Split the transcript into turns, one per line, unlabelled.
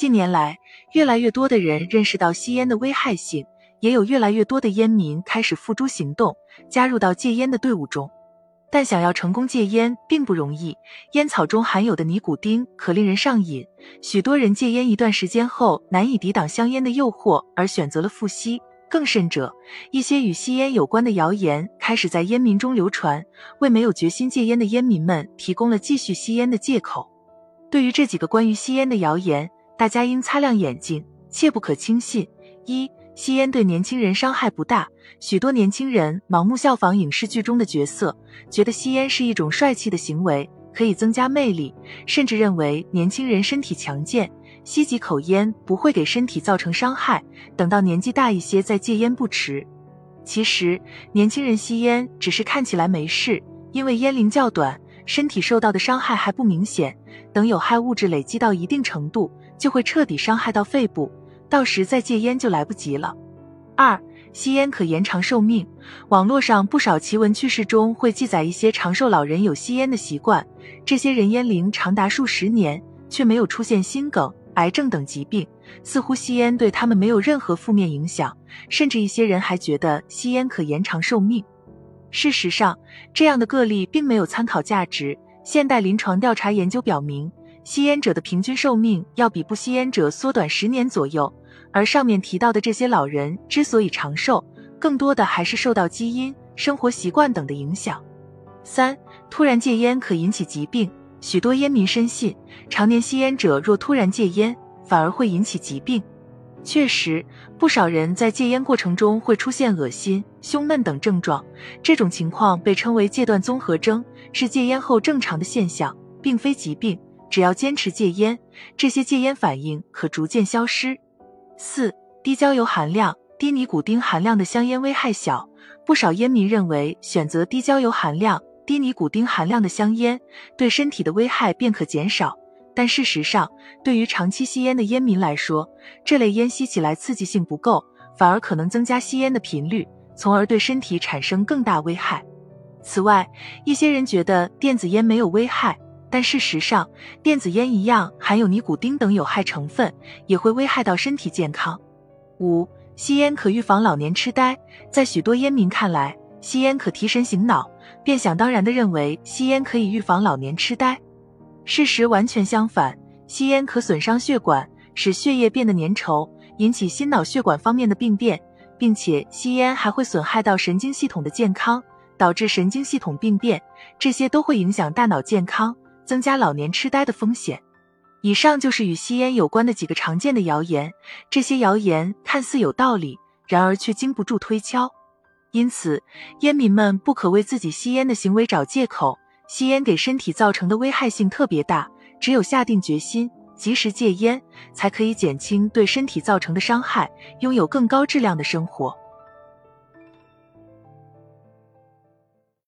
近年来，越来越多的人认识到吸烟的危害性，也有越来越多的烟民开始付诸行动，加入到戒烟的队伍中。但想要成功戒烟并不容易，烟草中含有的尼古丁可令人上瘾，许多人戒烟一段时间后难以抵挡香烟的诱惑，而选择了复吸。更甚者，一些与吸烟有关的谣言开始在烟民中流传，为没有决心戒烟的烟民们提供了继续吸烟的借口。对于这几个关于吸烟的谣言，大家应擦亮眼睛，切不可轻信。一吸烟对年轻人伤害不大，许多年轻人盲目效仿影视剧中的角色，觉得吸烟是一种帅气的行为，可以增加魅力，甚至认为年轻人身体强健，吸几口烟不会给身体造成伤害，等到年纪大一些再戒烟不迟。其实，年轻人吸烟只是看起来没事，因为烟龄较短，身体受到的伤害还不明显，等有害物质累积到一定程度，就会彻底伤害到肺部。到时再戒烟就来不及了。二，吸烟可延长寿命。网络上不少奇闻趣事中会记载一些长寿老人有吸烟的习惯，这些人烟龄长达数十年，却没有出现心梗、癌症等疾病，似乎吸烟对他们没有任何负面影响，甚至一些人还觉得吸烟可延长寿命。事实上，这样的个例并没有参考价值。现代临床调查研究表明，吸烟者的平均寿命要比不吸烟者缩短十年左右。而上面提到的这些老人之所以长寿，更多的还是受到基因、生活习惯等的影响。三、突然戒烟可引起疾病，许多烟民深信，常年吸烟者若突然戒烟，反而会引起疾病。确实，不少人在戒烟过程中会出现恶心、胸闷等症状，这种情况被称为戒断综合征，是戒烟后正常的现象，并非疾病。只要坚持戒烟，这些戒烟反应可逐渐消失。四低焦油含量、低尼古丁含量的香烟危害小，不少烟民认为选择低焦油含量、低尼古丁含量的香烟，对身体的危害便可减少。但事实上，对于长期吸烟的烟民来说，这类烟吸起来刺激性不够，反而可能增加吸烟的频率，从而对身体产生更大危害。此外，一些人觉得电子烟没有危害。但事实上，电子烟一样含有尼古丁等有害成分，也会危害到身体健康。五、吸烟可预防老年痴呆。在许多烟民看来，吸烟可提神醒脑，便想当然的认为吸烟可以预防老年痴呆。事实完全相反，吸烟可损伤血管，使血液变得粘稠，引起心脑血管方面的病变，并且吸烟还会损害到神经系统的健康，导致神经系统病变，这些都会影响大脑健康。增加老年痴呆的风险。以上就是与吸烟有关的几个常见的谣言。这些谣言看似有道理，然而却经不住推敲。因此，烟民们不可为自己吸烟的行为找借口。吸烟给身体造成的危害性特别大，只有下定决心，及时戒烟，才可以减轻对身体造成的伤害，拥有更高质量的生活。